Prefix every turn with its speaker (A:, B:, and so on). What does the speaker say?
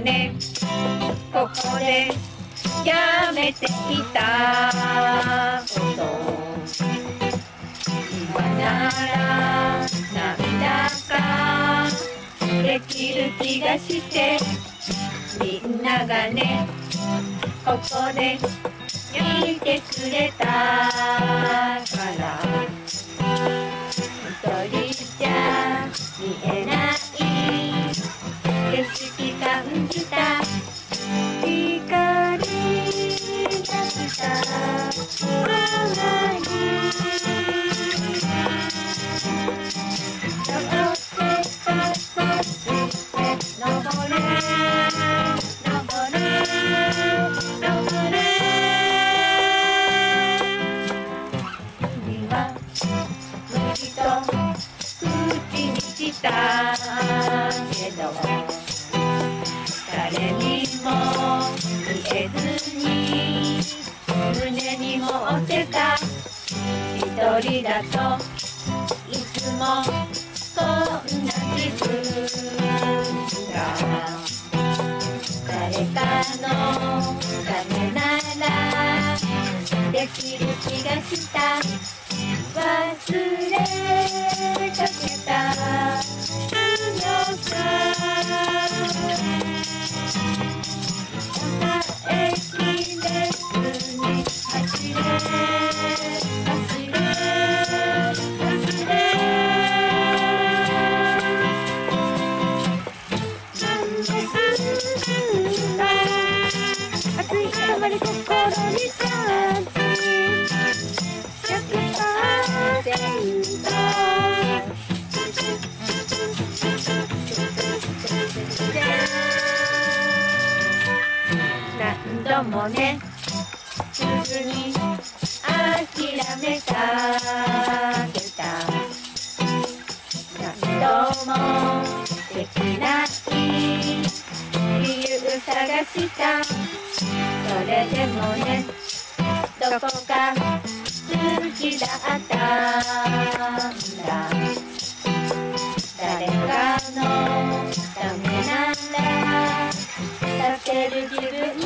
A: ね。ここでやめていた。こと。今なら涙ができる気がして。みんながねここで見てくれた。から一人じゃ見えない。感じた。光が来た。空に登って登って登れ。登れ。登れ。君は虫と口にしたけど胸に持ってた？一人だといつもこんな気分が誰かのためならできる気がした。忘れかけ熱いあまり心にチャージ100%何度もねすぐに諦めかけた何度もできない。探した。それでもねどこか好きだった。んだ誰かのためなら助ける自分